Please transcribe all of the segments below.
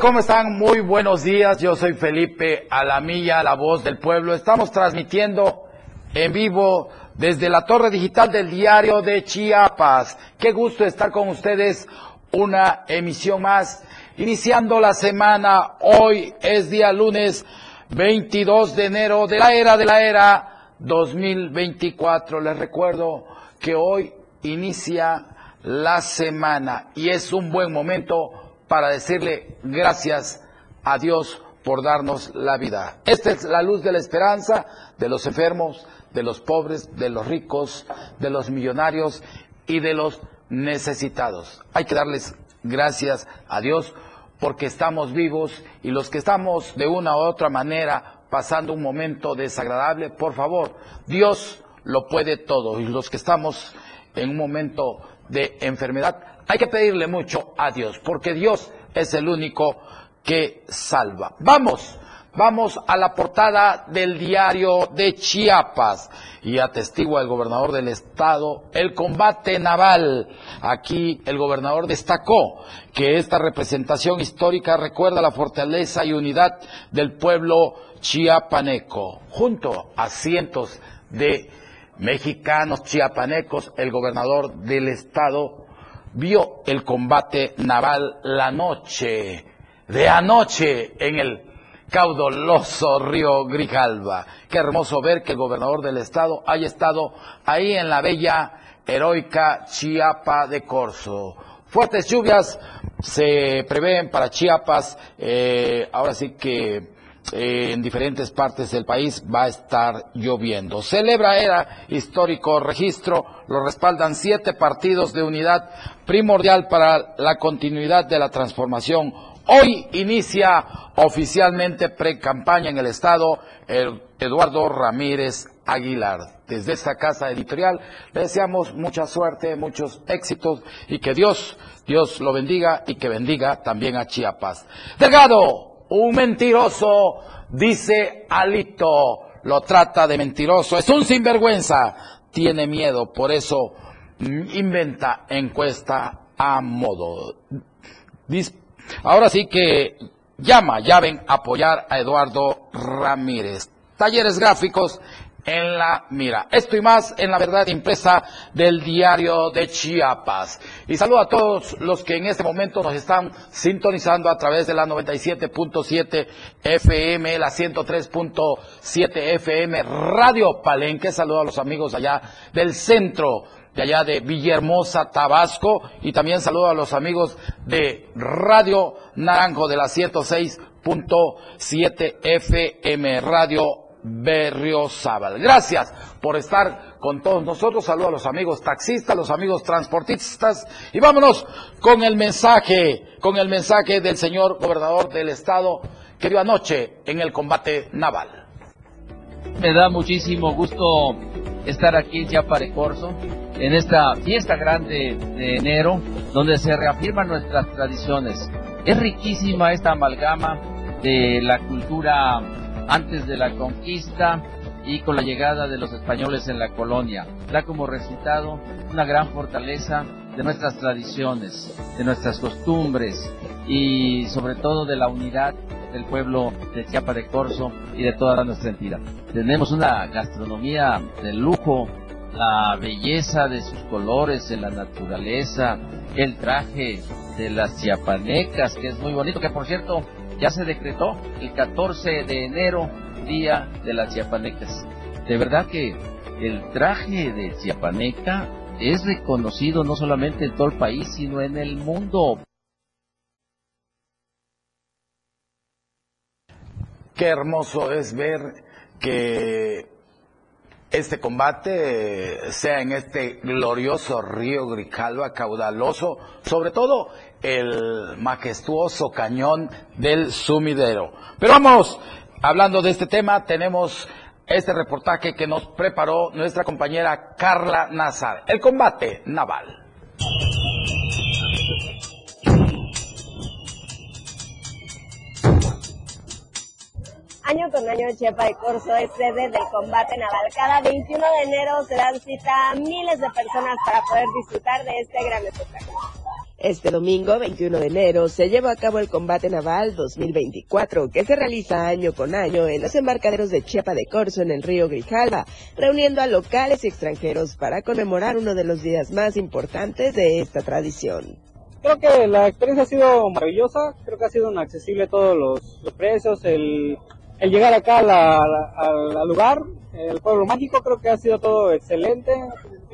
¿Cómo están? Muy buenos días. Yo soy Felipe Alamilla, la voz del pueblo. Estamos transmitiendo en vivo desde la torre digital del diario de Chiapas. Qué gusto estar con ustedes. Una emisión más. Iniciando la semana, hoy es día lunes 22 de enero de la era de la era 2024. Les recuerdo que hoy inicia la semana y es un buen momento para decirle gracias a Dios por darnos la vida. Esta es la luz de la esperanza de los enfermos, de los pobres, de los ricos, de los millonarios y de los necesitados. Hay que darles gracias a Dios porque estamos vivos y los que estamos de una u otra manera pasando un momento desagradable, por favor, Dios lo puede todo y los que estamos en un momento de enfermedad, hay que pedirle mucho a Dios, porque Dios es el único que salva. Vamos, vamos a la portada del diario de Chiapas y atestigua el gobernador del estado el combate naval. Aquí el gobernador destacó que esta representación histórica recuerda la fortaleza y unidad del pueblo chiapaneco, junto a cientos de mexicanos chiapanecos, el gobernador del estado vio el combate naval la noche de anoche en el caudaloso río Grijalva. Qué hermoso ver que el gobernador del estado haya estado ahí en la bella, heroica Chiapa de Corzo. Fuertes lluvias se prevén para Chiapas, eh, ahora sí que en diferentes partes del país va a estar lloviendo. Celebra era histórico registro, lo respaldan siete partidos de unidad primordial para la continuidad de la transformación. Hoy inicia oficialmente pre-campaña en el Estado Eduardo Ramírez Aguilar. Desde esta casa editorial le deseamos mucha suerte, muchos éxitos y que Dios, Dios lo bendiga y que bendiga también a Chiapas. Delgado, un mentiroso, dice Alito, lo trata de mentiroso, es un sinvergüenza, tiene miedo, por eso inventa encuesta a modo. Ahora sí que llama, ya ven, apoyar a Eduardo Ramírez. Talleres gráficos en la mira. Esto y más en la verdad impresa del diario de Chiapas. Y saludo a todos los que en este momento nos están sintonizando a través de la 97.7 FM, la 103.7 FM, Radio Palenque. Saludo a los amigos allá del centro de allá de Villahermosa, Tabasco, y también saludo a los amigos de Radio Naranjo de la 106.7 FM, Radio Berriozábal. Gracias por estar con todos nosotros. Saludos a los amigos taxistas, los amigos transportistas y vámonos con el mensaje, con el mensaje del señor gobernador del estado que dio anoche en el combate naval. Me da muchísimo gusto estar aquí en Chiapare Corso, en esta fiesta grande de enero, donde se reafirman nuestras tradiciones. Es riquísima esta amalgama de la cultura antes de la conquista y con la llegada de los españoles en la colonia. Da como resultado una gran fortaleza de nuestras tradiciones, de nuestras costumbres y sobre todo de la unidad del pueblo de Chiapa de Corzo y de toda nuestra entidad. Tenemos una gastronomía de lujo, la belleza de sus colores en la naturaleza, el traje de las chiapanecas, que es muy bonito, que por cierto ya se decretó el 14 de enero, Día de las Chiapanecas. De verdad que el traje de chiapaneca es reconocido no solamente en todo el país, sino en el mundo. Qué hermoso es ver que este combate sea en este glorioso río Grijalva, caudaloso, sobre todo el majestuoso cañón del sumidero. Pero vamos, hablando de este tema, tenemos este reportaje que nos preparó nuestra compañera Carla Nazar, el combate naval. Año con año, Chepa de Corso es sede del combate naval. Cada 21 de enero se dan cita a miles de personas para poder disfrutar de este gran espectáculo. Este domingo, 21 de enero, se lleva a cabo el Combate Naval 2024, que se realiza año con año en los embarcaderos de Chiapa de Corzo en el río Grijalva, reuniendo a locales y extranjeros para conmemorar uno de los días más importantes de esta tradición. Creo que la experiencia ha sido maravillosa, creo que ha sido accesible todos los, precios, el, llegar acá al lugar, el pueblo mágico, creo que ha sido todo excelente,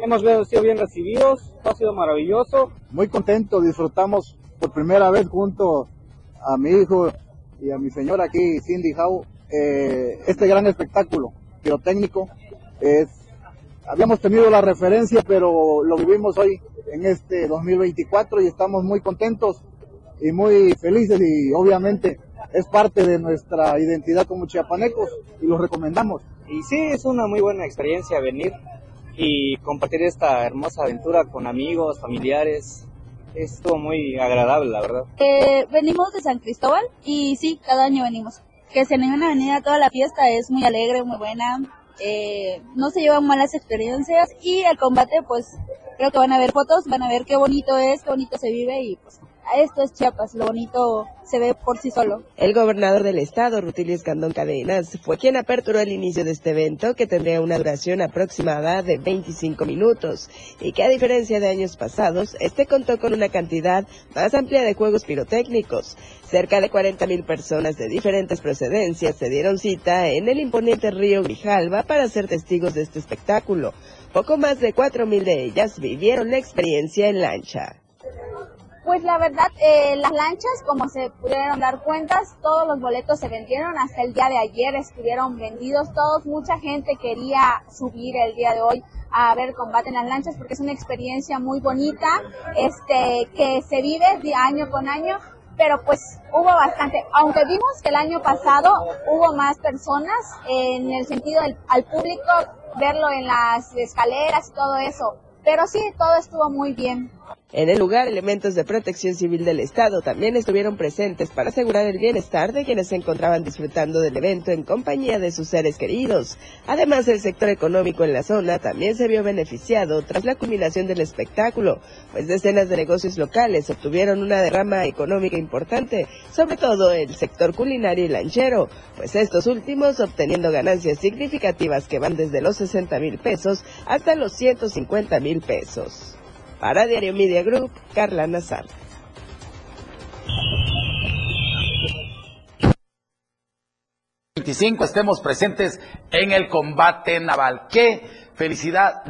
Hemos sido bien recibidos, ha sido maravilloso. Muy contento, disfrutamos por primera vez junto a mi hijo y a mi señora aquí, Cindy Howe, eh, este gran espectáculo pirotécnico. Habíamos tenido la referencia, pero lo vivimos hoy en este 2024 y estamos muy contentos y muy felices y obviamente es parte de nuestra identidad como chiapanecos y lo recomendamos. Y sí, es una muy buena experiencia venir y compartir esta hermosa aventura con amigos, familiares. Estuvo muy agradable, la verdad. Eh, venimos de San Cristóbal y sí, cada año venimos. Que se anime a venir a toda la fiesta, es muy alegre, muy buena. Eh, no se llevan malas experiencias y el combate, pues creo que van a ver fotos, van a ver qué bonito es, qué bonito se vive y pues esto es Chiapas, lo bonito se ve por sí solo. El gobernador del estado, Rutilio Escandón Cadenas, fue quien aperturó el inicio de este evento que tendría una duración aproximada de 25 minutos y que a diferencia de años pasados, este contó con una cantidad más amplia de juegos pirotécnicos. Cerca de 40 mil personas de diferentes procedencias se dieron cita en el imponente río Grijalva para ser testigos de este espectáculo. Poco más de 4 mil de ellas vivieron la experiencia en lancha. Pues la verdad, eh, las lanchas, como se pudieron dar cuentas, todos los boletos se vendieron, hasta el día de ayer estuvieron vendidos. Todos, mucha gente quería subir el día de hoy a ver combate en las lanchas porque es una experiencia muy bonita, este, que se vive de año con año, pero pues hubo bastante, aunque vimos que el año pasado hubo más personas en el sentido del, al público verlo en las escaleras y todo eso, pero sí, todo estuvo muy bien. En el lugar, elementos de protección civil del Estado también estuvieron presentes para asegurar el bienestar de quienes se encontraban disfrutando del evento en compañía de sus seres queridos. Además, el sector económico en la zona también se vio beneficiado tras la culminación del espectáculo, pues decenas de negocios locales obtuvieron una derrama económica importante, sobre todo el sector culinario y lanchero, pues estos últimos obteniendo ganancias significativas que van desde los 60 mil pesos hasta los 150 mil pesos. Para Diario Media Group, Carla Nazar. estemos presentes en el combate naval. Qué felicidad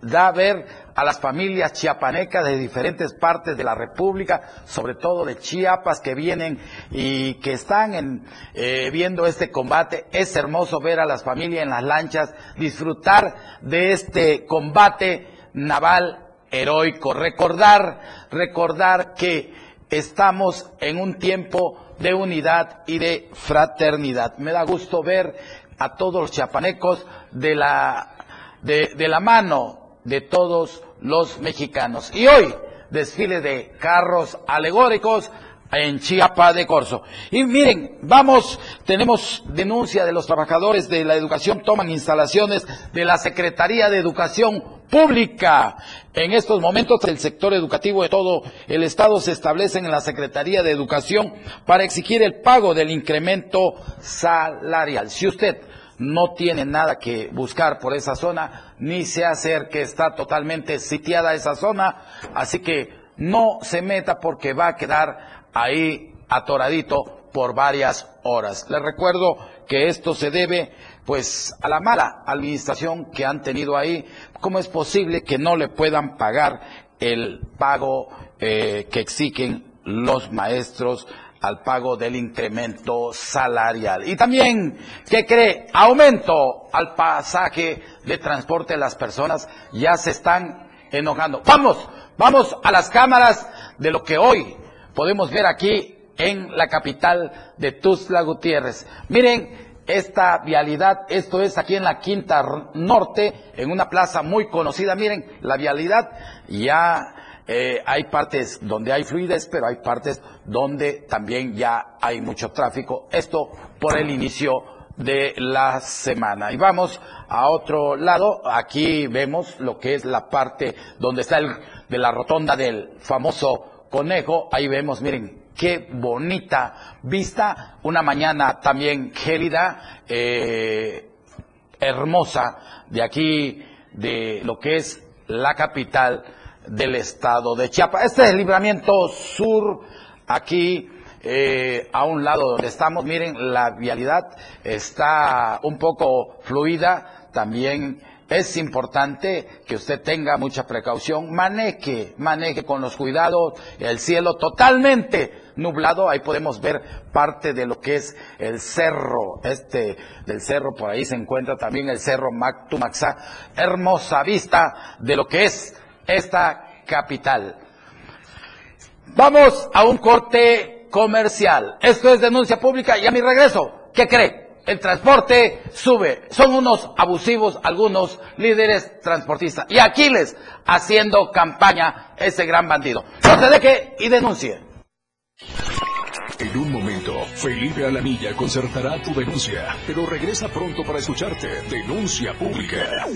da ver a las familias chiapanecas de diferentes partes de la República, sobre todo de Chiapas, que vienen y que están eh, viendo este combate. Es hermoso ver a las familias en las lanchas, disfrutar de este combate naval heroico. Recordar, recordar que estamos en un tiempo de unidad y de fraternidad. Me da gusto ver a todos los chiapanecos de la, de, de la mano de todos los mexicanos. Y hoy, desfile de carros alegóricos en Chiapa de Corzo. Y miren, vamos, tenemos denuncia de los trabajadores de la educación, toman instalaciones de la Secretaría de Educación Pública. En estos momentos el sector educativo de todo el Estado se establece en la Secretaría de Educación para exigir el pago del incremento salarial. Si usted no tiene nada que buscar por esa zona, ni se acerque, está totalmente sitiada esa zona, así que no se meta porque va a quedar ahí atoradito por varias horas. Les recuerdo que esto se debe pues a la mala administración que han tenido ahí. ¿Cómo es posible que no le puedan pagar el pago eh, que exigen los maestros al pago del incremento salarial? Y también, ¿qué cree? Aumento al pasaje de transporte de las personas. Ya se están enojando. Vamos, vamos a las cámaras de lo que hoy podemos ver aquí en la capital de Tuzla Gutiérrez. Miren esta vialidad, esto es aquí en la Quinta Norte, en una plaza muy conocida. Miren, la vialidad ya eh, hay partes donde hay fluidez, pero hay partes donde también ya hay mucho tráfico. Esto por el inicio de la semana. Y vamos a otro lado. Aquí vemos lo que es la parte donde está el, de la rotonda del famoso Conejo, ahí vemos, miren, qué bonita vista, una mañana también gélida, eh, hermosa, de aquí, de lo que es la capital del estado de Chiapas. Este es el libramiento sur, aquí eh, a un lado donde estamos. Miren, la vialidad está un poco fluida, también es importante que usted tenga mucha precaución, maneje, maneje con los cuidados, el cielo totalmente nublado, ahí podemos ver parte de lo que es el cerro, este del cerro, por ahí se encuentra también el cerro Mactumaxá, hermosa vista de lo que es esta capital. Vamos a un corte comercial. Esto es denuncia pública y a mi regreso, ¿qué cree? El transporte sube. Son unos abusivos algunos líderes transportistas. Y Aquiles haciendo campaña ese gran bandido. No se deje y denuncie. En un momento, Felipe Alamilla concertará tu denuncia, pero regresa pronto para escucharte. Denuncia pública.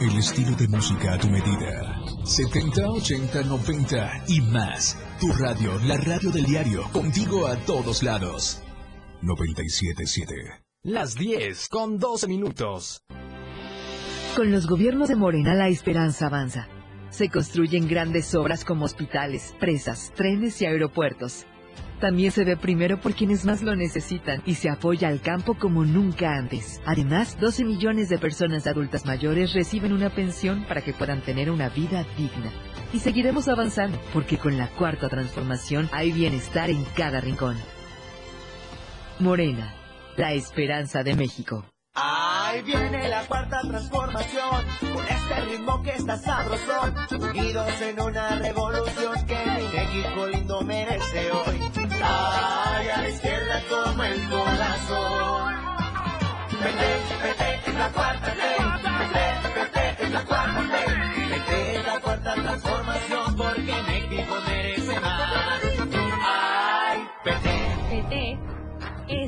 El estilo de música a tu medida. 70, 80, 90 y más. Tu radio, la radio del diario, contigo a todos lados. 977. Las 10 con 12 minutos. Con los gobiernos de Morena la esperanza avanza. Se construyen grandes obras como hospitales, presas, trenes y aeropuertos. También se ve primero por quienes más lo necesitan y se apoya al campo como nunca antes. Además, 12 millones de personas adultas mayores reciben una pensión para que puedan tener una vida digna. Y seguiremos avanzando, porque con la cuarta transformación hay bienestar en cada rincón. Morena, la esperanza de México. Ahí viene la cuarta transformación, con este ritmo que está sabrosón, unidos en una revolución que México lindo merece hoy. Ay, a la izquierda como el corazón. Vete, vete, la cuarta.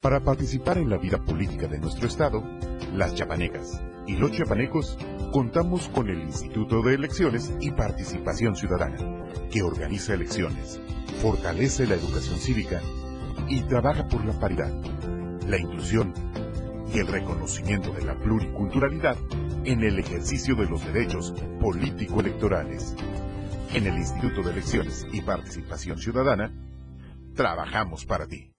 Para participar en la vida política de nuestro Estado, las chapanecas y los chapanecos contamos con el Instituto de Elecciones y Participación Ciudadana, que organiza elecciones, fortalece la educación cívica y trabaja por la paridad, la inclusión y el reconocimiento de la pluriculturalidad en el ejercicio de los derechos político-electorales. En el Instituto de Elecciones y Participación Ciudadana, trabajamos para ti.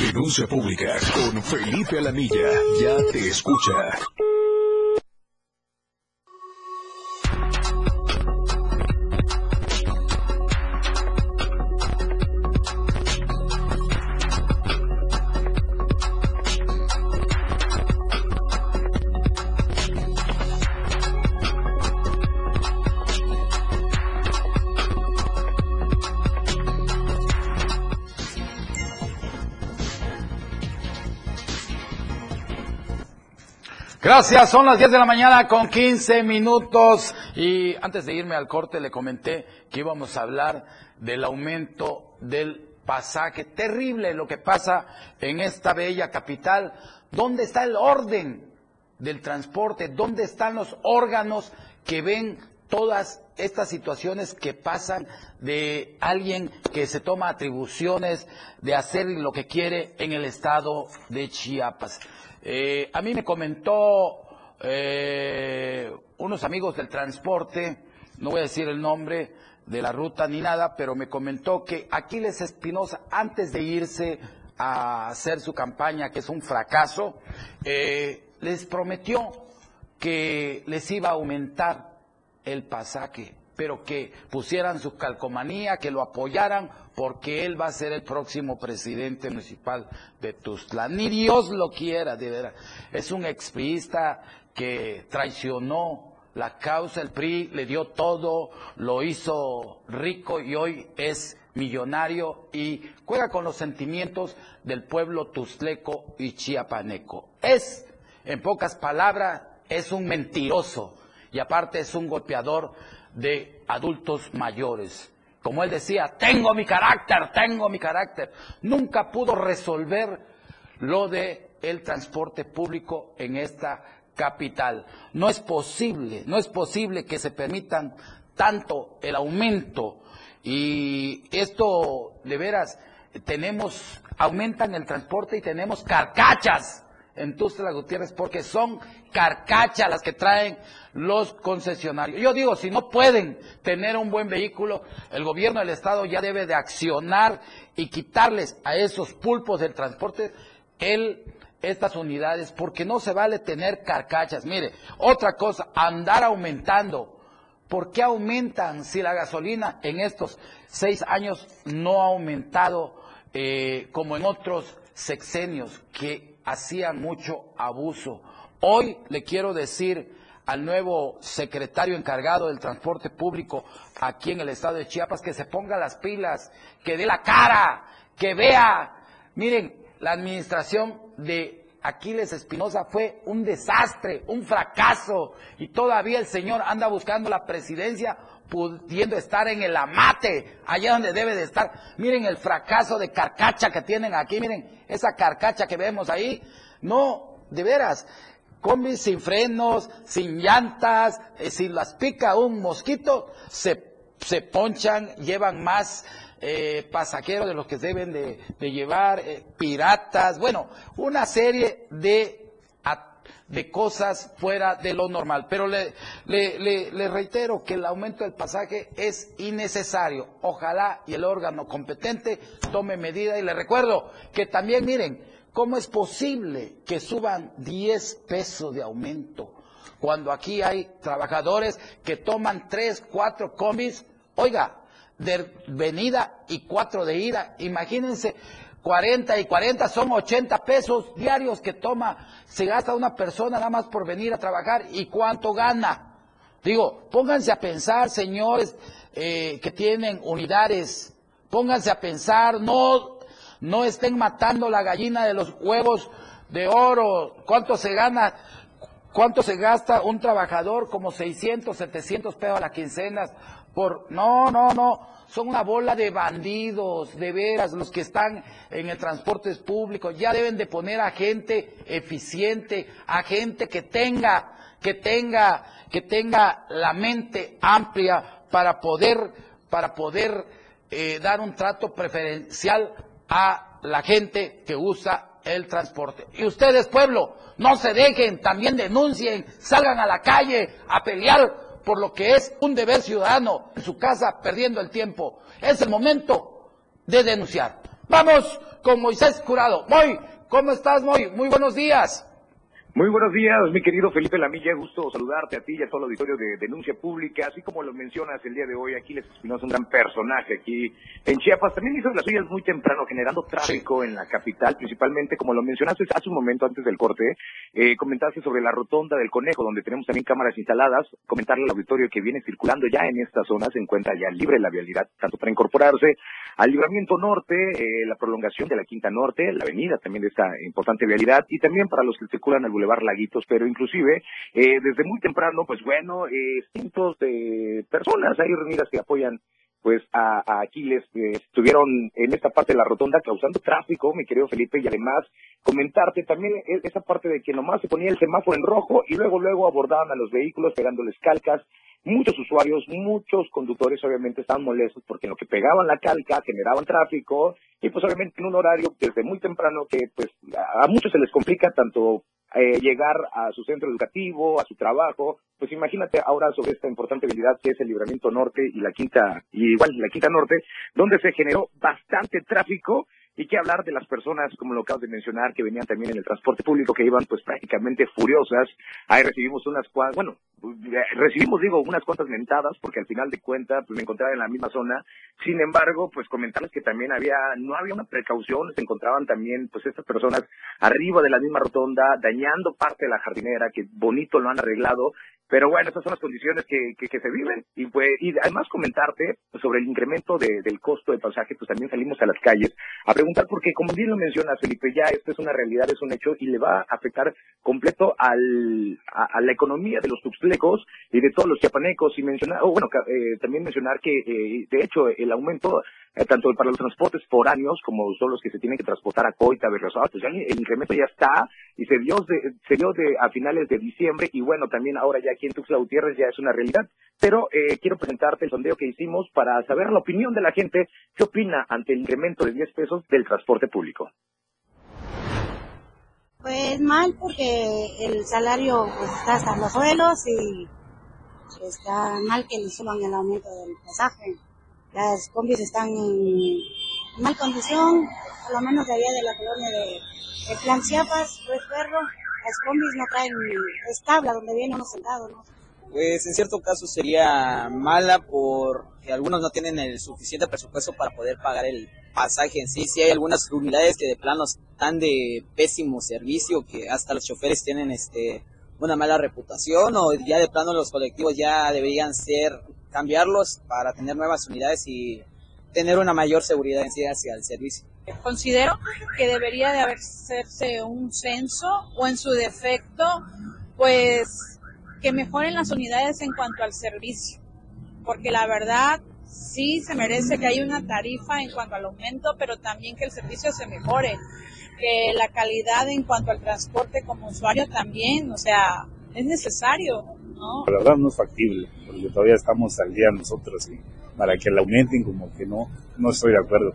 Denuncia pública con Felipe Alamilla. Ya te escucha. Gracias, son las 10 de la mañana con 15 minutos y antes de irme al corte le comenté que íbamos a hablar del aumento del pasaje. Terrible lo que pasa en esta bella capital. ¿Dónde está el orden del transporte? ¿Dónde están los órganos que ven todas estas situaciones que pasan de alguien que se toma atribuciones de hacer lo que quiere en el estado de Chiapas? Eh, a mí me comentó eh, unos amigos del transporte, no voy a decir el nombre de la ruta ni nada, pero me comentó que Aquiles Espinosa, antes de irse a hacer su campaña, que es un fracaso, eh, les prometió que les iba a aumentar el pasaje pero que pusieran su calcomanía, que lo apoyaran, porque él va a ser el próximo presidente municipal de Tuzla. Ni Dios lo quiera, de verdad. Es un expriista que traicionó la causa, el PRI le dio todo, lo hizo rico y hoy es millonario y juega con los sentimientos del pueblo tuzleco y chiapaneco. Es, en pocas palabras, es un mentiroso y aparte es un golpeador de adultos mayores. Como él decía, tengo mi carácter, tengo mi carácter. Nunca pudo resolver lo de el transporte público en esta capital. No es posible, no es posible que se permitan tanto el aumento y esto de veras tenemos aumentan el transporte y tenemos carcachas en Tustla Gutiérrez porque son carcachas las que traen los concesionarios. Yo digo, si no pueden tener un buen vehículo, el gobierno del estado ya debe de accionar y quitarles a esos pulpos del transporte estas unidades porque no se vale tener carcachas. Mire, otra cosa, andar aumentando. ¿Por qué aumentan si la gasolina en estos seis años no ha aumentado eh, como en otros sexenios que hacían mucho abuso? Hoy le quiero decir al nuevo secretario encargado del transporte público aquí en el estado de Chiapas que se ponga las pilas, que dé la cara, que vea. Miren, la administración de Aquiles Espinosa fue un desastre, un fracaso, y todavía el señor anda buscando la presidencia pudiendo estar en el amate, allá donde debe de estar. Miren el fracaso de carcacha que tienen aquí, miren esa carcacha que vemos ahí. No, de veras, combis sin frenos, sin llantas, eh, si las pica un mosquito, se, se ponchan, llevan más eh, pasajeros de los que deben de, llevar, eh, piratas, bueno, una serie de, de cosas fuera de lo normal. Pero le, le, reitero que el aumento del pasaje es innecesario. Ojalá y el órgano competente tome medida y le recuerdo que también miren, ¿cómo es posible que suban 10 pesos de aumento? Cuando aquí hay trabajadores que toman 3, 4 combis, oiga, de venida y cuatro de ida. Imagínense, 40 y 40 son 80 pesos diarios que toma, se gasta una persona nada más por venir a trabajar y cuánto gana. Digo, pónganse a pensar, señores eh, que tienen unidades, pónganse a pensar, no, no estén matando la gallina de los huevos de oro, cuánto se gana, cuánto se gasta un trabajador, como 600, 700 pesos a la quincena, por no, no, no, son una bola de bandidos, de veras, los que están en el transporte público, ya deben de poner a gente eficiente, a gente que tenga, que tenga, que tenga la mente amplia para poder, para poder eh, dar un trato preferencial a la gente que usa el transporte. Y ustedes, pueblo, no se dejen, también denuncien, salgan a la calle a pelear por lo que es un deber ciudadano en su casa perdiendo el tiempo. Es el momento de denunciar. Vamos con Moisés Curado. Moy, ¿cómo estás, Moy? Muy buenos días. Muy buenos días, mi querido Felipe Lamilla, gusto saludarte a ti y a todo el auditorio de Denuncia Pública, así como lo mencionas el día de hoy, Aquiles Espinosa, un gran personaje aquí en Chiapas, también hizo las suyas muy temprano, generando tráfico en la capital, principalmente, como lo mencionaste hace un momento antes del corte, eh, comentaste sobre la rotonda del Conejo, donde tenemos también cámaras instaladas, comentarle al auditorio que viene circulando ya en esta zona, se encuentra ya libre la vialidad, tanto para incorporarse al libramiento norte, eh, la prolongación de la Quinta Norte, la avenida también de esta importante vialidad, y también para los que circulan al Boulevard Laguitos, pero inclusive eh, desde muy temprano, pues bueno, eh, cientos de personas hay reunidas que apoyan pues a, Aquiles que estuvieron en esta parte de la rotonda causando tráfico, mi querido Felipe, y además comentarte también e, esa parte de que nomás se ponía el semáforo en rojo y luego luego abordaban a los vehículos pegándoles calcas. Muchos usuarios, muchos conductores obviamente estaban molestos porque lo que pegaban la calca generaban tráfico y pues obviamente en un horario desde muy temprano que pues a muchos se les complica tanto eh, llegar a su centro educativo, a su trabajo, pues imagínate ahora sobre esta importante habilidad que es el libramiento norte y la quinta, y igual la quinta norte, donde se generó bastante tráfico y qué hablar de las personas, como lo acabas de mencionar, que venían también en el transporte público, que iban pues prácticamente furiosas. Ahí recibimos unas cuantas, bueno, recibimos, digo, unas cuantas mentadas, porque al final de cuentas pues me encontraba en la misma zona. Sin embargo, pues comentarles que también había, no había una precaución, se encontraban también pues estas personas arriba de la misma rotonda, dañando parte de la jardinera, que bonito lo han arreglado, Pero bueno, esas son las condiciones que, que, que se viven. Y, pues, y además comentarte sobre el incremento de, del costo de pasaje, pues también salimos a las calles a preguntar, porque como bien lo menciona Felipe, ya esto es una realidad, es un hecho y le va a afectar completo al, a, a la economía de los tuxtlecos y de todos los chiapanecos. Y mencionar, o bueno, eh, también mencionar que, eh, de hecho, el aumento eh, tanto para los transportes foráneos como son los que se tienen que transportar a Coita, Berriozábal, pues ya el incremento ya está y se dio de, se dio de a finales de diciembre y bueno, también ahora ya aquí en Tuxtla Gutiérrez ya es una realidad. Pero eh, quiero presentarte el sondeo que hicimos para saber la opinión de la gente, qué opina ante el incremento de 10 pesos del transporte público. Pues mal porque el salario pues, está hasta los suelos y está mal que le suban el aumento del pasaje. Las combis están en mal condición, por lo menos de allá de la colonia de, de Plan Chiapas, Red Perro, las combis no traen establa donde viene uno sentado. Pues en cierto caso sería mala porque algunos no tienen el suficiente presupuesto para poder pagar el pasaje en sí. Sí hay algunas unidades que de plano están de pésimo servicio, que hasta los choferes tienen este una mala reputación o ya de plano los colectivos ya deberían ser cambiarlos para tener nuevas unidades y tener una mayor seguridad en sí hacia el servicio. Considero que debería de hacerse un censo o en su defecto, pues que mejoren las unidades en cuanto al servicio, porque la verdad sí se merece que haya una tarifa en cuanto al aumento, pero también que el servicio se mejore, que la calidad en cuanto al transporte como usuario también, o sea, es necesario, ¿no? La verdad no es factible, porque todavía estamos al día nosotros y para que la aumenten como que no, no estoy de acuerdo.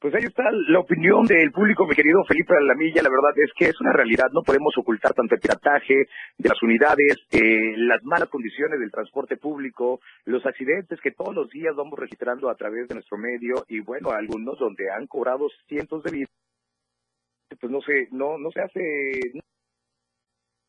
Pues ahí está la opinión del público, mi querido Felipe Alamilla. La verdad es que es una realidad. No podemos ocultar tanto el pirataje de las unidades, eh, las malas condiciones del transporte público, los accidentes que todos los días vamos registrando a través de nuestro medio y bueno, algunos donde han cobrado cientos de vidas. Pues no se, no, no se hace.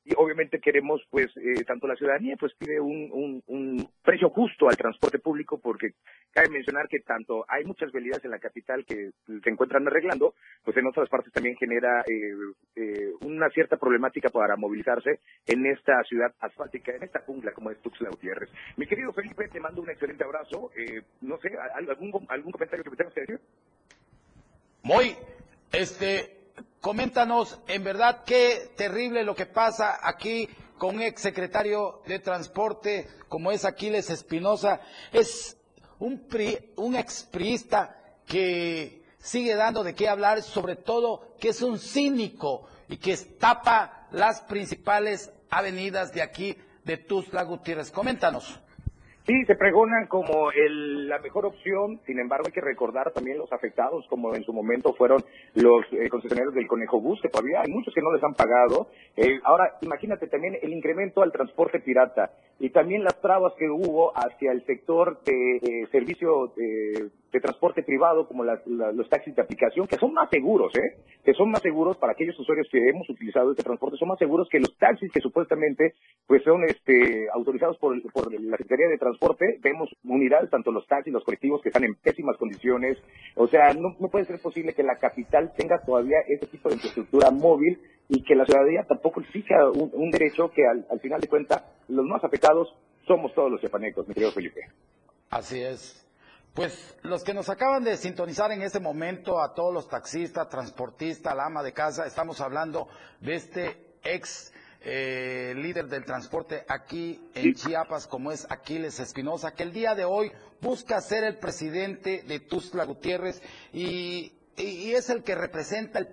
Y obviamente queremos pues eh, tanto la ciudadanía pues pide un, un, precio justo al transporte público porque cabe mencionar que tanto hay muchas vialidades en la capital que se encuentran arreglando pues en otras partes también genera eh, eh, una cierta problemática para movilizarse en esta ciudad asfáltica en esta jungla como es Tuxtla Gutiérrez. Mi querido Felipe te mando un excelente abrazo. No sé algún algún comentario que me tengas que decir muy este coméntanos en verdad qué terrible lo que pasa aquí con un ex secretario de Transporte como es Aquiles Espinosa. Es un, pri, un expriista que sigue dando de qué hablar, sobre todo que es un cínico y que tapa las principales avenidas de aquí de Tuzla Gutiérrez. Coméntanos. Sí, se pregonan como el, la mejor opción, sin embargo hay que recordar también los afectados, como en su momento fueron los eh, concesionarios del Conejo Bus, que todavía hay muchos que no les han pagado. Eh, ahora, imagínate también el incremento al transporte pirata y también las trabas que hubo hacia el sector de eh, servicio de, de, transporte privado, como la, los taxis de aplicación, que son más seguros, ¿eh? Que son más seguros para aquellos usuarios que hemos utilizado este transporte, son más seguros que los taxis que supuestamente pues son este, autorizados por, por la Secretaría de Transporte vemos unidades, tanto los taxis, los colectivos, que están en pésimas condiciones. O sea, no, no puede ser posible que la capital tenga todavía ese tipo de infraestructura móvil y que la ciudadanía tampoco exija un, un derecho que al, al, final de cuentas los más afectados somos todos los chiapanecos, mi querido Felipe. Así es. Pues los que nos acaban de sintonizar en este momento, a todos los taxistas, transportistas, la ama de casa, estamos hablando de este ex eh, líder del transporte aquí en Chiapas, como es Aquiles Espinosa, que el día de hoy busca ser el presidente de Tuzla Gutiérrez y, y, y es el que representa el,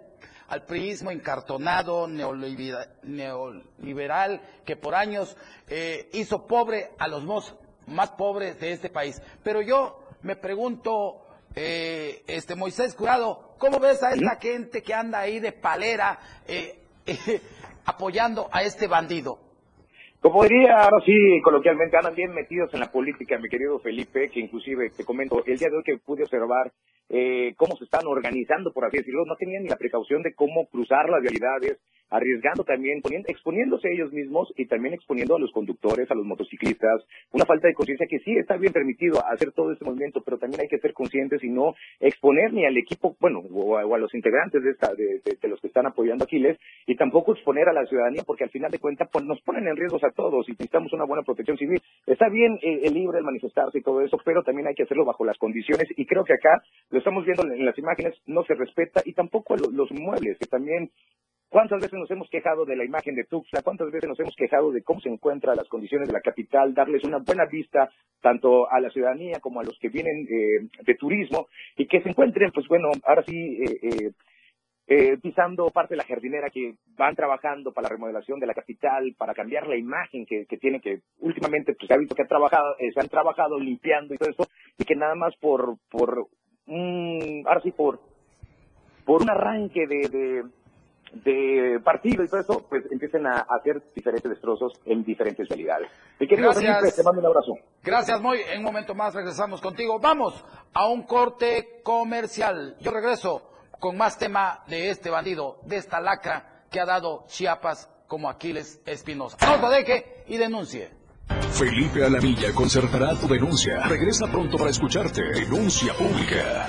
al priismo encartonado, neoliberal, que por años eh, hizo pobre a los más, más pobres de este país. Pero yo me pregunto, eh, este Moisés Curado, ¿cómo ves a esta gente que anda ahí de palera? Eh, apoyando a este bandido? Como diría ahora sí, coloquialmente, andan bien metidos en la política, mi querido Felipe, que inclusive te comento, el día de hoy que pude observar eh, cómo se están organizando, por así decirlo, no tenían ni la precaución de cómo cruzar las vialidades, arriesgando también, poniendo, exponiéndose ellos mismos y también exponiendo a los conductores, a los motociclistas, una falta de conciencia que sí está bien permitido hacer todo este movimiento, pero también hay que ser conscientes y no exponer ni al equipo, bueno, o a, los integrantes de, esta, de, los que están apoyando a Aquiles, y tampoco exponer a la ciudadanía, porque al final de cuentas pues, nos ponen en riesgos a todos y necesitamos una buena protección civil. Está bien eh, el libre, el manifestarse y todo eso, pero también hay que hacerlo bajo las condiciones, y creo que acá, lo estamos viendo en las imágenes, no se respeta, y tampoco los muebles, que también ¿Cuántas veces nos hemos quejado de la imagen de Tuxtla? ¿Cuántas veces nos hemos quejado de cómo se encuentran las condiciones de la capital? Darles una buena vista tanto a la ciudadanía como a los que vienen eh, de turismo y que se encuentren, pues bueno, ahora sí, eh, eh, pisando parte de la jardinera que van trabajando para la remodelación de la capital, para cambiar la imagen que, que tiene, que últimamente pues, se ha visto que ha trabajado, se han trabajado limpiando y todo eso, y que nada más por, por, ahora sí, por, por un arranque de partido y todo eso, pues empiecen a, hacer diferentes destrozos en diferentes realidades. Mi querido Gracias. te mando un abrazo. Gracias, Moy. En un momento más regresamos contigo. Vamos a un corte comercial. Yo regreso con más tema de este bandido, de esta lacra que ha dado Chiapas como Aquiles Espinosa. No lo deje y denuncie. Felipe Alamilla concertará tu denuncia. Regresa pronto para escucharte. Denuncia pública.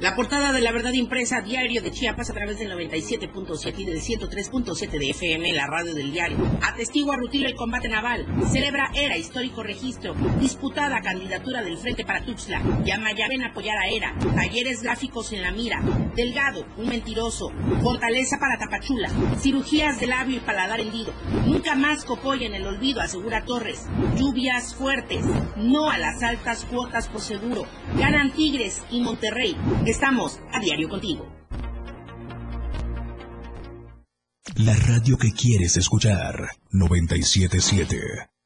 La portada de la verdad impresa diario de Chiapas a través del 97.7 y del 103.7 de FM, la radio del diario. Atestigua Rutilio el combate naval. Celebra ERA, histórico registro. Disputada candidatura del Frente para Tuxtla. Llama ven a apoyar a ERA. Talleres gráficos en la mira. Delgado, un mentiroso. Fortaleza para Tapachula. Cirugías de labio y paladar hendido. Nunca más copoya en el olvido, asegura Torres. Lluvias fuertes. No a las altas cuotas por seguro. Ganan Tigres y Monterrey. Estamos a diario contigo. La radio que quieres escuchar, 977.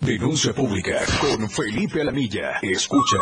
Denuncia pública con Felipe Alamilla. Escucha.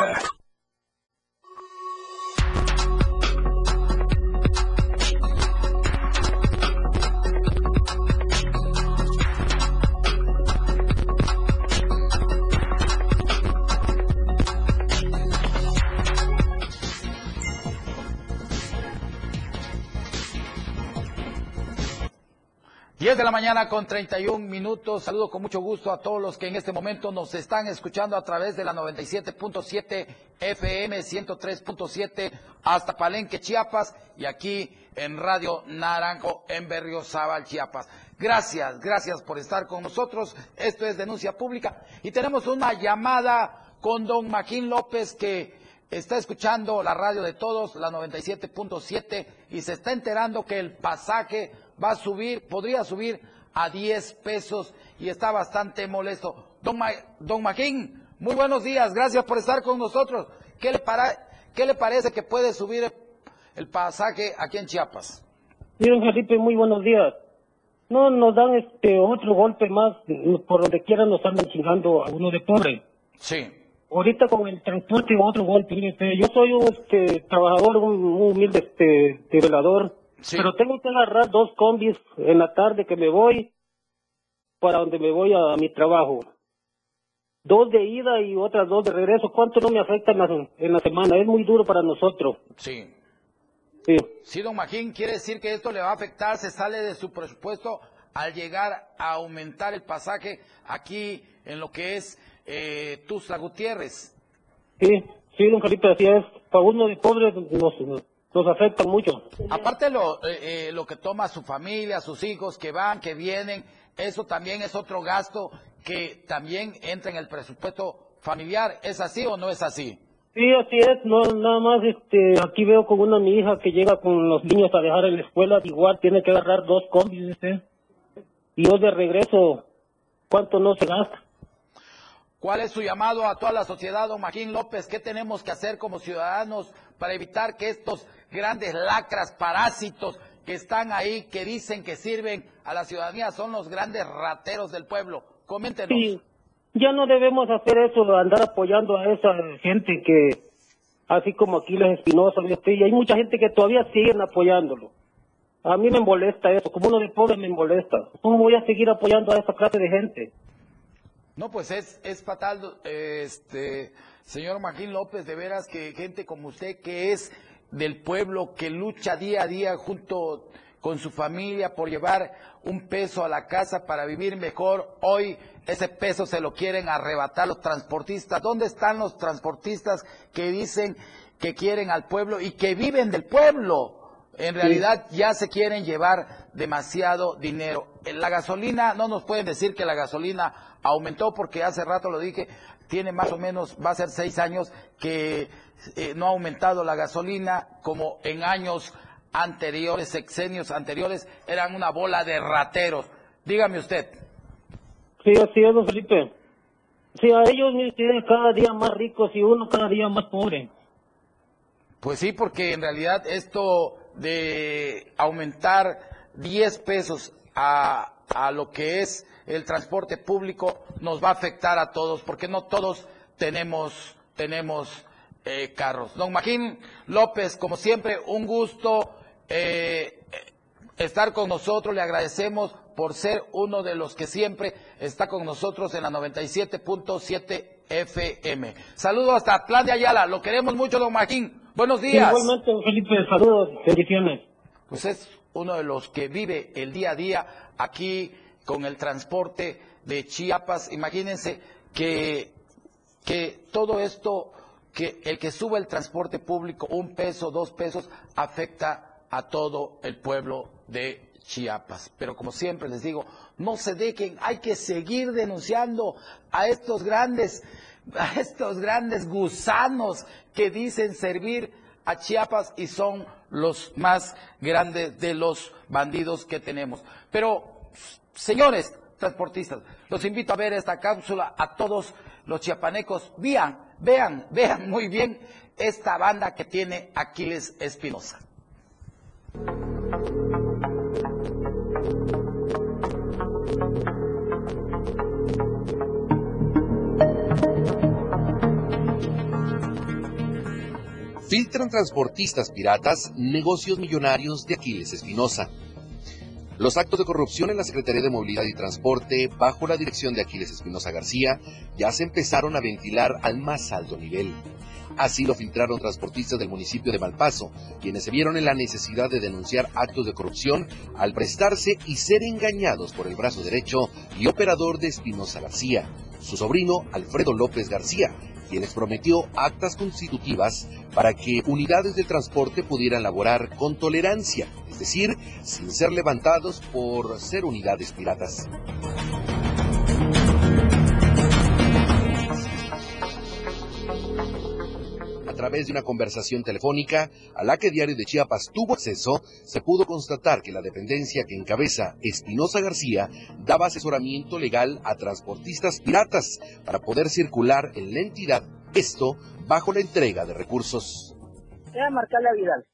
De la mañana con 31 minutos. Saludo con mucho gusto a todos los que en este momento nos están escuchando a través de la 97.7 FM 103.7 hasta Palenque, Chiapas y aquí en Radio Naranjo en Berriozábal, Chiapas. Gracias, gracias por estar con nosotros. Esto es Denuncia Pública y tenemos una llamada con don Maquín López que está escuchando la radio de todos, la 97.7 y se está enterando que el pasaje va a subir, podría subir a 10 pesos y está bastante molesto. Don, don Maquín, muy buenos días, gracias por estar con nosotros. ¿Qué le, para, qué le parece que puede subir el, pasaje aquí en Chiapas? Sí, don Felipe, muy buenos días. No nos dan este otro golpe más, por donde quiera nos andan chingando a uno de pobre. Sí. ahorita con el transporte otro golpe. Yo soy un este, trabajador, un, un humilde este, pero tengo que agarrar dos combis en la tarde que me voy para donde me voy a, mi trabajo. Dos de ida y otras dos de regreso. ¿Cuánto no me afecta en la, en la semana? Es muy duro para nosotros. Sí. Sí. Sí, don Magín, quiere decir que esto le va a afectar, se sale de su presupuesto al llegar a aumentar el pasaje aquí en lo que es eh, Tuzla Gutiérrez. Sí, sí, don Felipe, así es. Para uno de pobres nos, nos afecta mucho. Aparte lo, eh, eh, lo que toma su familia, sus hijos que van, que vienen, eso también es otro gasto que también entra en el presupuesto familiar. ¿Es así o no es así? Sí, así es, no, nada más, este, aquí veo con una mi hija que llega con los niños a dejar en la escuela, igual tiene que agarrar dos combis, y yo de regreso, ¿cuánto no se gasta? ¿Cuál es su llamado a toda la sociedad, don Magín López? ¿Qué tenemos que hacer como ciudadanos para evitar que estos grandes lacras, parásitos que están ahí, que dicen que sirven a la ciudadanía, son los grandes rateros del pueblo? Coméntenos. Sí, ya no debemos hacer eso, andar apoyando a esa gente que, así como Aquiles Espinosa, y hay mucha gente que todavía siguen apoyándolo. A mí me molesta eso, como uno de pobre me molesta. ¿Cómo voy a seguir apoyando a esa clase de gente? No, pues es, es fatal, este, señor Magín López, de veras que gente como usted, que es del pueblo, que lucha día a día junto con su familia por llevar un peso a la casa para vivir mejor, hoy ese peso se lo quieren arrebatar los transportistas. ¿Dónde están los transportistas que dicen que quieren al pueblo y que viven del pueblo? En realidad ya se quieren llevar demasiado dinero. La gasolina, no nos pueden decir que la gasolina aumentó porque hace rato lo dije, tiene más o menos, va a ser seis años que eh, no ha aumentado la gasolina como en años anteriores, sexenios anteriores, eran una bola de rateros. Dígame usted. Sí, así es, don Felipe. Sí, a ellos tienen cada día más ricos y uno cada día más pobre. Pues sí, porque en realidad esto de aumentar 10 pesos a, a lo que es el transporte público nos va a afectar a todos, porque no todos tenemos, tenemos eh, carros. Don Magín López, como siempre, un gusto eh, estar con nosotros. Le agradecemos por ser uno de los que siempre está con nosotros en la 97.7 FM. Saludos hasta Atlán de Ayala. Lo queremos mucho, don Magín. Buenos días. igualmente, Felipe. Saludos. Bendiciones. Pues es uno de los que vive el día a día aquí con el transporte de Chiapas. Imagínense que, que todo esto, que el que sube el transporte público un peso, dos pesos, afecta a todo el pueblo de Chiapas. Pero como siempre les digo, no se dejen, hay que seguir denunciando a estos grandes, a estos grandes gusanos que dicen servir a Chiapas y son los más grandes de los bandidos que tenemos. Pero Señores transportistas, los invito a ver esta cápsula a todos los chiapanecos. Vean, vean, vean muy bien esta banda que tiene Aquiles Espinosa. Filtran transportistas piratas negocios millonarios de Aquiles Espinosa. Los actos de corrupción en la Secretaría de Movilidad y Transporte, bajo la dirección de Aquiles Espinosa García, ya se empezaron a ventilar al más alto nivel. Así lo filtraron transportistas del municipio de Malpaso, quienes se vieron en la necesidad de denunciar actos de corrupción al prestarse y ser engañados por el brazo derecho y operador de Espinosa García, su sobrino Alfredo López García, quienes prometió actas constitutivas para que unidades de transporte pudieran laborar con tolerancia, es decir, sin ser levantados por ser unidades piratas. Través de una conversación telefónica a la que Diario de Chiapas tuvo acceso, se pudo constatar que la dependencia que encabeza Espinosa García daba asesoramiento legal a transportistas piratas para poder circular en la entidad, esto bajo la entrega de recursos. Voy a marcarle a Vidal.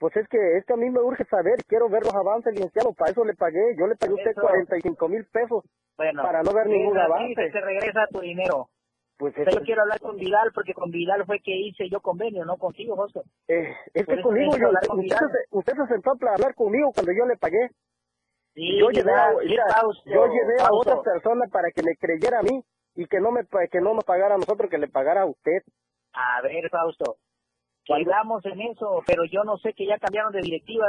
Pues es que esto a mí me urge saber, quiero ver los avances, licenciado, para eso le pagué, yo le pagué a usted 45 mil pesos para no ver ningún avance. te regresa tu dinero. Pues yo quiero hablar con Vidal porque con Vidal fue que hice yo convenio, no contigo, José. Eh, es que conmigo, yo, usted, se, usted se sentó a hablar conmigo cuando yo le pagué. Sí, yo llevé, a, yo llevé a otras personas para que me creyera a mí y que no me que no nos pagara a nosotros, que le pagara a usted. A ver, Fausto, que hablamos en eso, pero yo no sé que ya cambiaron de directiva.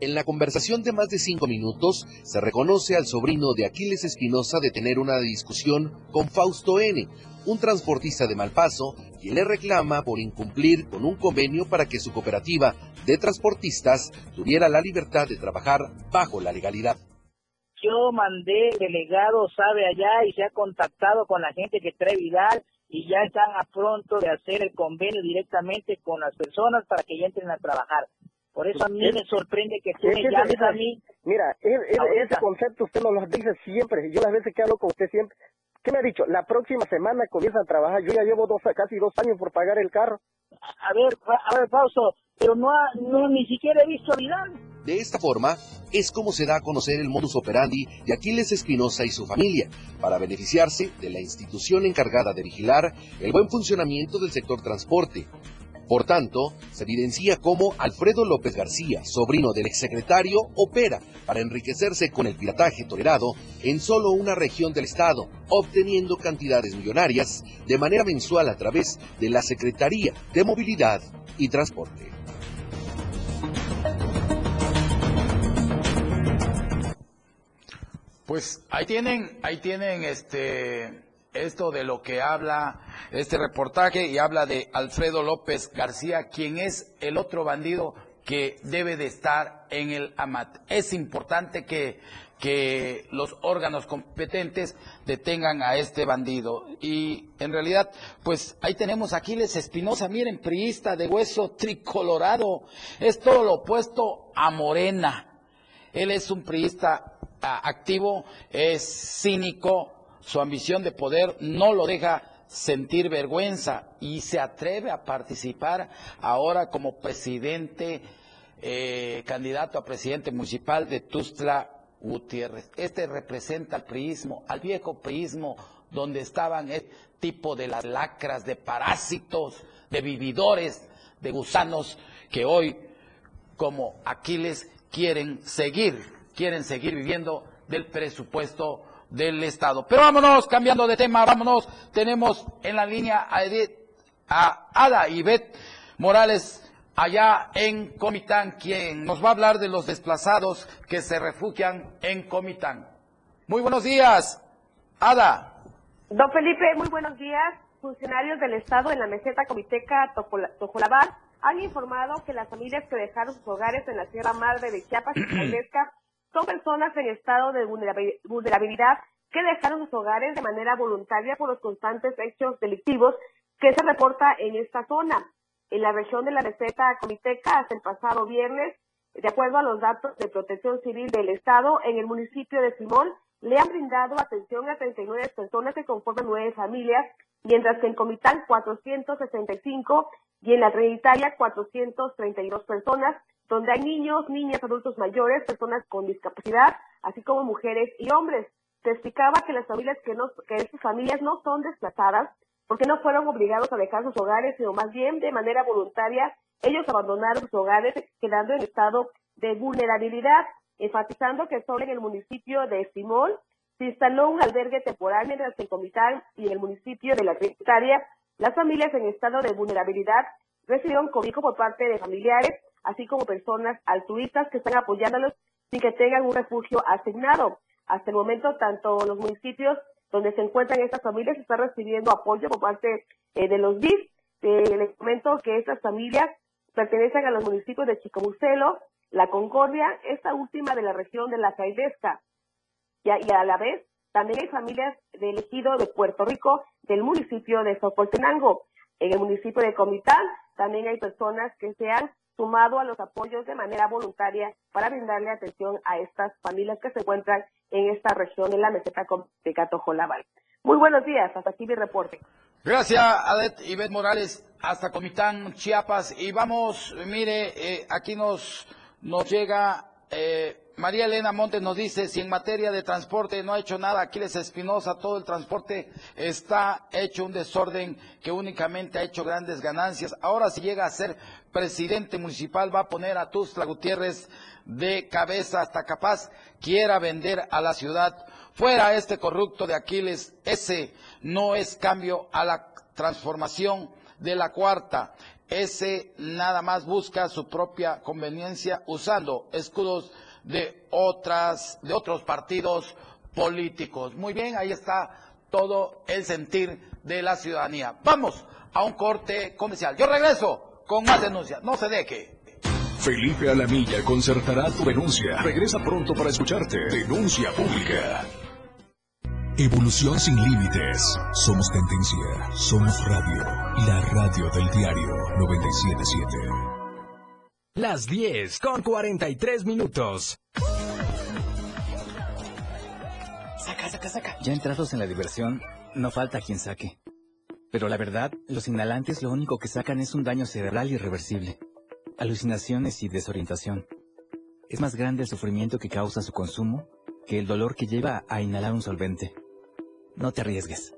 En la conversación de más de cinco minutos, se reconoce al sobrino de Aquiles Espinosa de tener una discusión con Fausto N., un transportista de Malpaso, quien le reclama por incumplir con un convenio para que su cooperativa de transportistas tuviera la libertad de trabajar bajo la legalidad. Yo mandé delegado, sabe allá, y se ha contactado con la gente que trae Vidal y ya están a pronto de hacer el convenio directamente con las personas para que ya entren a trabajar. Por eso a mí me sorprende que tú me llames a mí. Mira, ese concepto usted nos lo dice siempre. Yo las veces que hablo con usted siempre, ¿qué me ha dicho? La próxima semana comienza a trabajar. Yo ya llevo dos, casi dos años por pagar el carro. A ver, a ver, Fausto, pero no, no ni siquiera he visto a Vidal. De esta forma, es como se da a conocer el modus operandi de Aquiles Espinosa y su familia, para beneficiarse de la institución encargada de vigilar el buen funcionamiento del sector transporte. Por tanto, se evidencia cómo Alfredo López García, sobrino del exsecretario, opera para enriquecerse con el pirataje tolerado en solo una región del Estado, obteniendo cantidades millonarias de manera mensual a través de la Secretaría de Movilidad y Transporte. Pues ahí tienen, ahí tienen este esto de lo que habla este reportaje y habla de Alfredo López García, quien es el otro bandido que debe de estar en el AMAT. Es importante que, que los órganos competentes detengan a este bandido. Y en realidad, pues ahí tenemos Aquiles Espinosa, miren, priista de hueso tricolorado. Es todo lo opuesto a Morena. Él es un priista activo, es cínico, su ambición de poder no lo deja sentir vergüenza y se atreve a participar ahora como presidente, eh, candidato a presidente municipal de Tustla Gutiérrez. Este representa al priismo, al viejo priismo, donde estaban este tipo de las lacras, de parásitos, de vividores, de gusanos, que hoy, como Aquiles, quieren seguir quieren seguir viviendo del presupuesto del Estado. Pero vámonos, cambiando de tema, vámonos. Tenemos en la línea a, Edith, a Ada Ivette Morales allá en Comitán, quien nos va a hablar de los desplazados que se refugian en Comitán. Muy buenos días, Ada. Don Felipe, muy buenos días. Funcionarios del Estado en la meseta comiteca Tojolabal han informado que las familias que dejaron sus hogares en la Sierra Madre de Chiapas y Jalisco son personas en estado de vulnerabilidad que dejaron sus hogares de manera voluntaria por los constantes hechos delictivos que se reporta en esta zona. En la región de la receta Comiteca, hasta el pasado viernes, de acuerdo a los datos de protección civil del Estado, en el municipio de Simón le han brindado atención a 39 personas que conforman nueve familias, mientras que en Comitán 465 y en la Trinitaria 432 personas, donde hay niños, niñas, adultos mayores, personas con discapacidad, así como mujeres y hombres. Se explicaba que las familias que no, que estas familias no son desplazadas porque no fueron obligados a dejar sus hogares, sino más bien de manera voluntaria ellos abandonaron sus hogares quedando en estado de vulnerabilidad, enfatizando que solo en el municipio de Simón se instaló un albergue temporal, mientras que en Comitán y en el municipio de La Trinitaria las familias en estado de vulnerabilidad recibieron cobijo por parte de familiares así como personas altruistas que están apoyándolos sin que tengan un refugio asignado. Hasta el momento, tanto los municipios donde se encuentran estas familias están recibiendo apoyo por parte eh, de los DIF. Eh, les comento que estas familias pertenecen a los municipios de Chicomucelo, La Concordia, esta última de la región de la Caidesca. Y a, la vez, también hay familias del ejido de Puerto Rico, del municipio de Socoltenango. En el municipio de Comitán también hay personas que se han sumado a los apoyos de manera voluntaria para brindarle atención a estas familias que se encuentran en esta región, en la meseta de Catojolabal. Muy buenos días, hasta aquí mi reporte. Gracias, Adet Ivette Morales, hasta Comitán, Chiapas. Y vamos, mire, eh, aquí nos, nos llega eh, María Elena Montes nos dice, si en materia de transporte no ha hecho nada Aquiles Espinosa, todo el transporte está hecho un desorden que únicamente ha hecho grandes ganancias. Ahora si llega a ser presidente municipal va a poner a Tuzla Gutiérrez de cabeza hasta capaz quiera vender a la ciudad. Fuera este corrupto de Aquiles, ese no es cambio a la transformación de la cuarta. Ese nada más busca su propia conveniencia usando escudos de otras, de otros partidos políticos. Muy bien, ahí está todo el sentir de la ciudadanía. Vamos a un corte comercial. Yo regreso con más denuncias. No se deje. Felipe Alamilla concertará tu denuncia. Regresa pronto para escucharte. Denuncia pública. Evolución sin límites. Somos tendencia. Somos radio. La radio del diario 977. Las 10 con 43 minutos. Saca, saca, saca. Ya entrados en la diversión, no falta quien saque. Pero la verdad, los inhalantes lo único que sacan es un daño cerebral irreversible, alucinaciones y desorientación. Es más grande el sufrimiento que causa su consumo que el dolor que lleva a inhalar un solvente. No te arriesgues.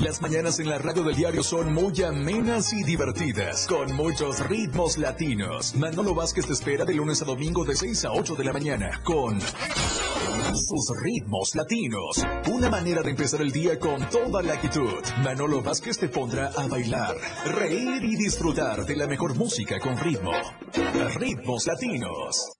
Las mañanas en la radio del diario son muy amenas y divertidas, con muchos ritmos latinos. Manolo Vázquez te espera de lunes a domingo de 6 a 8 de la mañana con sus ritmos latinos. Una manera de empezar el día con toda la actitud. Manolo Vázquez te pondrá a bailar, reír y disfrutar de la mejor música con ritmo. Ritmos latinos.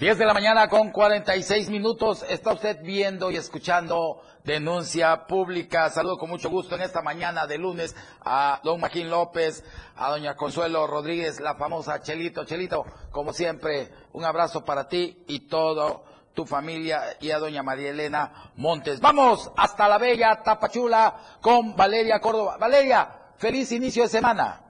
Diez de la mañana con 46 minutos. Está usted viendo y escuchando denuncia pública. Saludo con mucho gusto en esta mañana de lunes a don Joaquín López, a doña Consuelo Rodríguez, la famosa Chelito. Chelito, como siempre, un abrazo para ti y todo tu familia y a doña María Elena Montes. Vamos hasta la bella Tapachula con Valeria Córdoba. Valeria, feliz inicio de semana.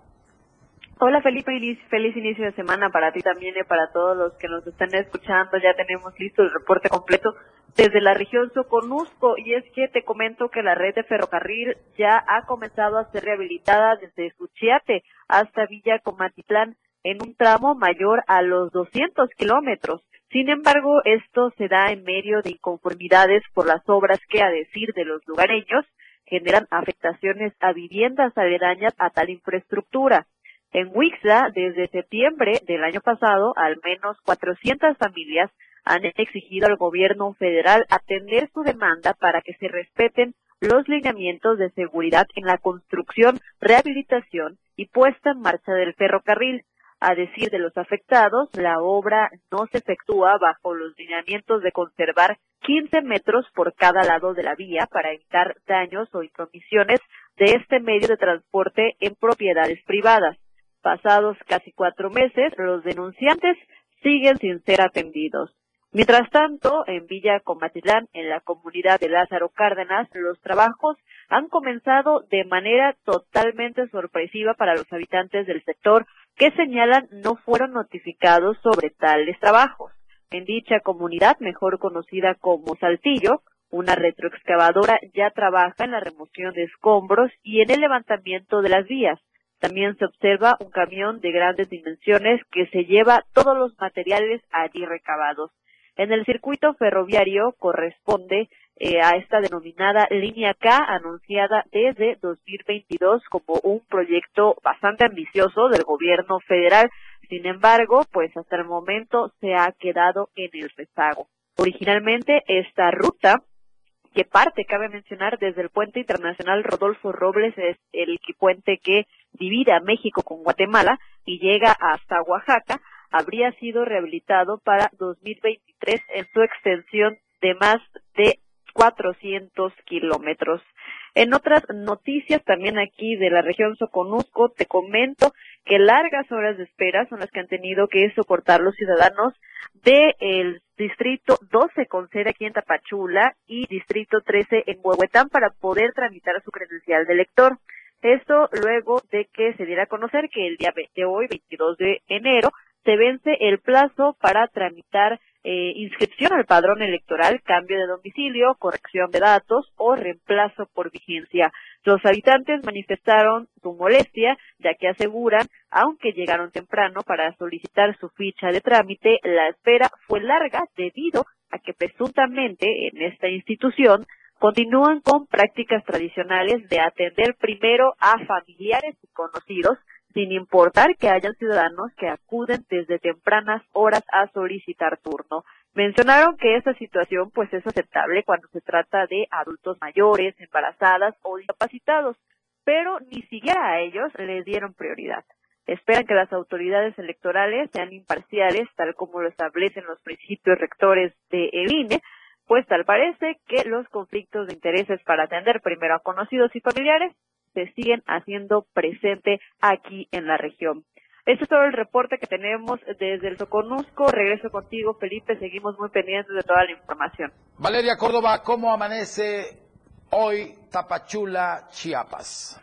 Hola Felipe, feliz inicio de semana para ti también y para todos los que nos están escuchando. Ya tenemos listo el reporte completo desde la región Soconusco y es que te comento que la red de ferrocarril ya ha comenzado a ser rehabilitada desde Suchiate hasta Villa Comatitlán en un tramo mayor a los 200 kilómetros. Sin embargo, esto se da en medio de inconformidades por las obras que, a decir de los lugareños, generan afectaciones a viviendas aledañas a tal infraestructura. En Wixla, desde septiembre del año pasado, al menos 400 familias han exigido al gobierno federal atender su demanda para que se respeten los lineamientos de seguridad en la construcción, rehabilitación y puesta en marcha del ferrocarril. A decir de los afectados, la obra no se efectúa bajo los lineamientos de conservar 15 metros por cada lado de la vía para evitar daños o intromisiones de este medio de transporte en propiedades privadas. Pasados casi cuatro meses, los denunciantes siguen sin ser atendidos. Mientras tanto, en Villa Comatilán, en la comunidad de Lázaro Cárdenas, los trabajos han comenzado de manera totalmente sorpresiva para los habitantes del sector que señalan no fueron notificados sobre tales trabajos. En dicha comunidad, mejor conocida como Saltillo, una retroexcavadora ya trabaja en la remoción de escombros y en el levantamiento de las vías. También se observa un camión de grandes dimensiones que se lleva todos los materiales allí recabados. En el circuito ferroviario corresponde eh, a esta denominada línea K anunciada desde 2022 como un proyecto bastante ambicioso del gobierno federal. Sin embargo, pues hasta el momento se ha quedado en el rezago. Originalmente esta ruta que parte, cabe mencionar, desde el puente internacional Rodolfo Robles, es el puente que divide a México con Guatemala y llega hasta Oaxaca, habría sido rehabilitado para 2023 en su extensión de más de 400 kilómetros. En otras noticias también aquí de la región Soconusco, te comento que largas horas de espera son las que han tenido que soportar los ciudadanos del distrito 12 con sede aquí en Tapachula y distrito 13 en Huehuetán para poder tramitar su credencial de elector. Esto luego de que se diera a conocer que el día de hoy, 22 de enero, se vence el plazo para tramitar eh, inscripción al padrón electoral, cambio de domicilio, corrección de datos o reemplazo por vigencia. Los habitantes manifestaron su molestia, ya que aseguran, aunque llegaron temprano para solicitar su ficha de trámite, la espera fue larga debido a que presuntamente en esta institución continúan con prácticas tradicionales de atender primero a familiares y conocidos sin importar que hayan ciudadanos que acuden desde tempranas horas a solicitar turno. Mencionaron que esta situación pues es aceptable cuando se trata de adultos mayores, embarazadas o discapacitados, pero ni siquiera a ellos les dieron prioridad. Esperan que las autoridades electorales sean imparciales, tal como lo establecen los principios rectores de INE, pues tal parece que los conflictos de intereses para atender primero a conocidos y familiares se siguen haciendo presente aquí en la región. Este es todo el reporte que tenemos desde el Soconusco. Regreso contigo, Felipe. Seguimos muy pendientes de toda la información. Valeria Córdoba, ¿cómo amanece hoy Tapachula, Chiapas?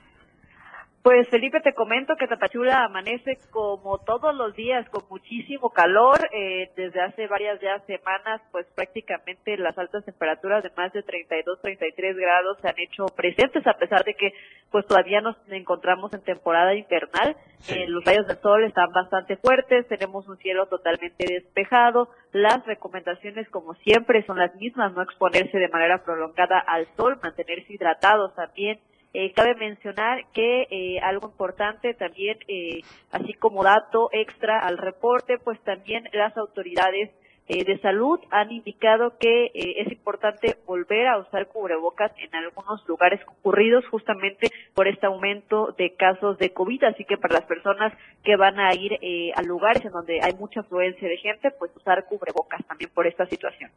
Pues Felipe, te comento que Tapachula amanece como todos los días con muchísimo calor. Eh, desde hace varias ya semanas, pues prácticamente las altas temperaturas de más de 32, 33 grados se han hecho presentes a pesar de que pues todavía nos encontramos en temporada invernal. Eh, los rayos del sol están bastante fuertes, tenemos un cielo totalmente despejado. Las recomendaciones, como siempre, son las mismas, no exponerse de manera prolongada al sol, mantenerse hidratados también eh, cabe mencionar que eh, algo importante también, eh, así como dato extra al reporte, pues también las autoridades de salud han indicado que es importante volver a usar cubrebocas en algunos lugares concurridos justamente por este aumento de casos de COVID. Así que para las personas que van a ir a lugares en donde hay mucha afluencia de gente, pues usar cubrebocas también por esta situación.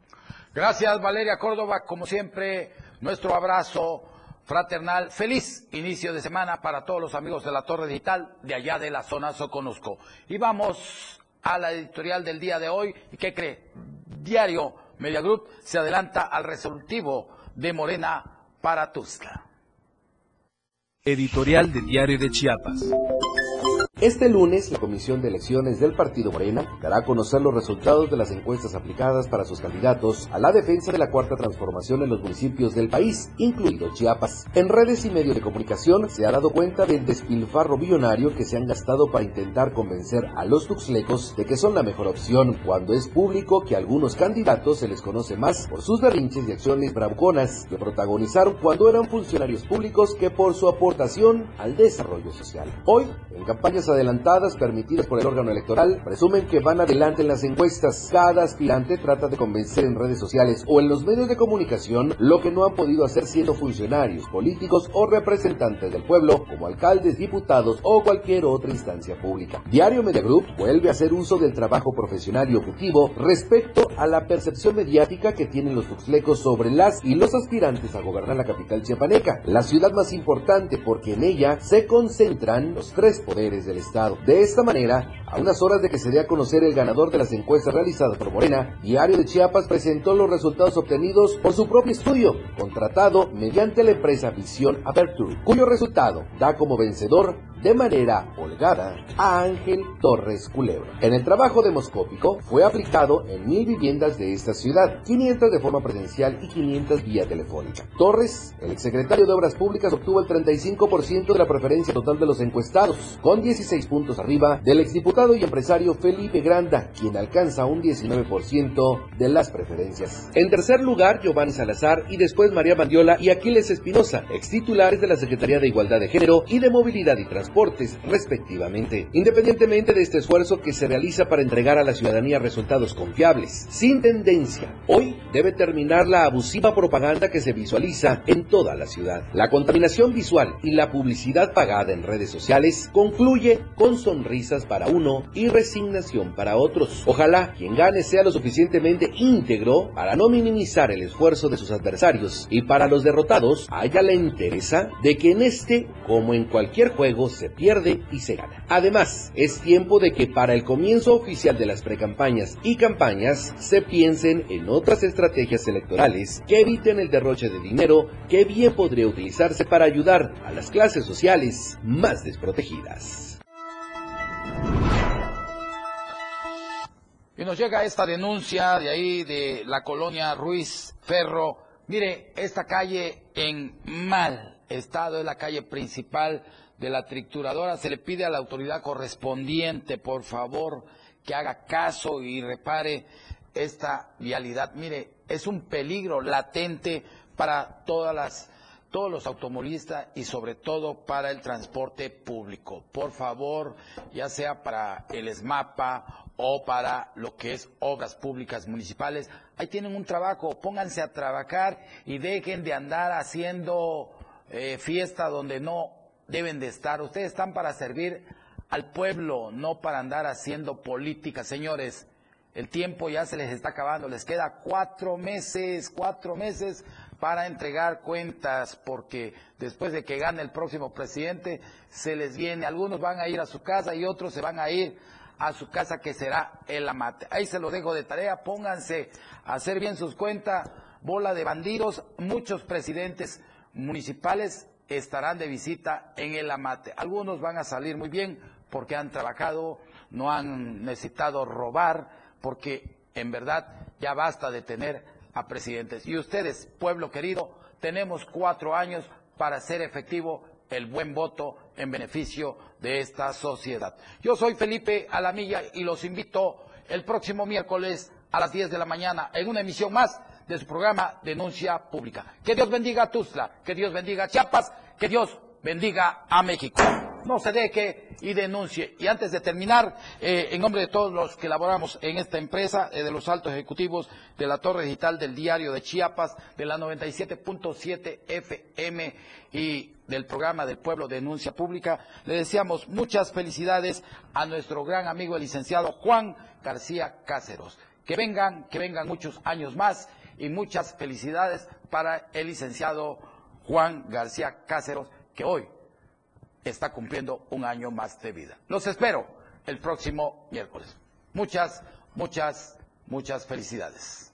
Gracias Valeria Córdoba, como siempre, nuestro abrazo fraternal. Feliz inicio de semana para todos los amigos de la Torre Digital de allá de la zona Soconusco. Y vamos a la editorial del día de hoy. ¿Y qué cree? Diario Media Group se adelanta al resolutivo de Morena para Tuzla. Editorial de Diario de Chiapas. Este lunes, la Comisión de Elecciones del Partido Morena dará a conocer los resultados de las encuestas aplicadas para sus candidatos a la defensa de la cuarta transformación en los municipios del país, incluido Chiapas. En redes y medios de comunicación se ha dado cuenta del despilfarro billonario que se han gastado para intentar convencer a los tuxlecos de que son la mejor opción, cuando es público que a algunos candidatos se les conoce más por sus berrinches y acciones bravuconas que protagonizaron cuando eran funcionarios públicos que por su aportación al desarrollo social. Hoy, en campañas adelantadas permitidas por el órgano electoral presumen que van adelante en las encuestas. Cada aspirante trata de convencer en redes sociales o en los medios de comunicación lo que no han podido hacer siendo funcionarios, políticos o representantes del pueblo, como alcaldes, diputados o cualquier otra instancia pública. Diario Media Group vuelve a hacer uso del trabajo profesional y objetivo respecto a la percepción mediática que tienen los tuxlecos sobre las y los aspirantes a gobernar la capital chiapaneca, la ciudad más importante porque en ella se concentran los tres poderes del Estado. De esta manera, a unas horas de que se dé a conocer el ganador de las encuestas realizadas por Morena, Diario de Chiapas presentó los resultados obtenidos por su propio estudio, contratado mediante la empresa Visión Aperture, cuyo resultado da como vencedor de manera holgada a Ángel Torres Culebra. En el trabajo demoscópico fue aplicado en mil viviendas de esta ciudad, 500 de forma presencial y 500 vía telefónica. Torres, el exsecretario de Obras Públicas, obtuvo el 35% de la preferencia total de los encuestados, con 16 puntos arriba del exdiputado y empresario Felipe Granda, quien alcanza un 19% de las preferencias. En tercer lugar, Giovanni Salazar y después María Bandiola y Aquiles Espinosa, extitulares de la Secretaría de Igualdad de Género y de Movilidad y Transporte respectivamente, independientemente de este esfuerzo que se realiza para entregar a la ciudadanía resultados confiables, sin tendencia. Hoy debe terminar la abusiva propaganda que se visualiza en toda la ciudad. La contaminación visual y la publicidad pagada en redes sociales concluye con sonrisas para uno y resignación para otros. Ojalá quien gane sea lo suficientemente íntegro para no minimizar el esfuerzo de sus adversarios y para los derrotados haya la interesa de que en este, como en cualquier juego, se pierde y se gana. Además, es tiempo de que para el comienzo oficial de las precampañas y campañas se piensen en otras estrategias electorales que eviten el derroche de dinero que bien podría utilizarse para ayudar a las clases sociales más desprotegidas. Y nos llega esta denuncia de ahí de la colonia Ruiz Ferro. Mire, esta calle en mal estado es la calle principal de la trituradora. Se le pide a la autoridad correspondiente, por favor, que haga caso y repare esta vialidad. Mire, es un peligro latente para todas las todos los automovilistas y sobre todo para el transporte público. Por favor, ya sea para el SMAPA o para lo que es obras públicas municipales, ahí tienen un trabajo, pónganse a trabajar y dejen de andar haciendo eh, fiesta donde no deben de estar. Ustedes están para servir al pueblo, no para andar haciendo política. Señores, el tiempo ya se les está acabando. Les queda cuatro meses, cuatro meses para entregar cuentas, porque después de que gane el próximo presidente, se les viene. Algunos van a ir a su casa y otros se van a ir a su casa, que será el amate. Ahí se lo dejo de tarea. Pónganse a hacer bien sus cuentas. Bola de bandidos. Muchos presidentes municipales estarán de visita en el Amate. Algunos van a salir muy bien porque han trabajado, no han necesitado robar, porque en verdad ya basta de tener a presidentes. Y ustedes, pueblo querido, tenemos cuatro años para hacer efectivo el buen voto en beneficio de esta sociedad. Yo soy Felipe Alamilla y los invito el próximo miércoles a las 10 de la mañana en una emisión más de su programa Denuncia Pública. Que Dios bendiga a Tuzla, que Dios bendiga a Chiapas, que Dios bendiga a México. No se deje y denuncie. Y antes de terminar, eh, en nombre de todos los que laboramos en esta empresa, eh, de los altos ejecutivos de la Torre Digital del Diario de Chiapas, de la 97.7 FM y del programa del Pueblo Denuncia Pública, le deseamos muchas felicidades a nuestro gran amigo el licenciado Juan García Cáceros. Que vengan, que vengan muchos años más y muchas felicidades para el licenciado Juan García Cáceros, que hoy está cumpliendo un año más de vida. Los espero el próximo miércoles. Muchas, muchas, muchas felicidades.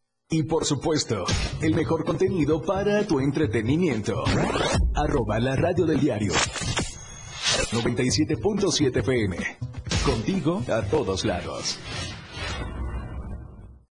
y por supuesto, el mejor contenido para tu entretenimiento. Arroba la radio del diario. 97.7 FM. Contigo a todos lados.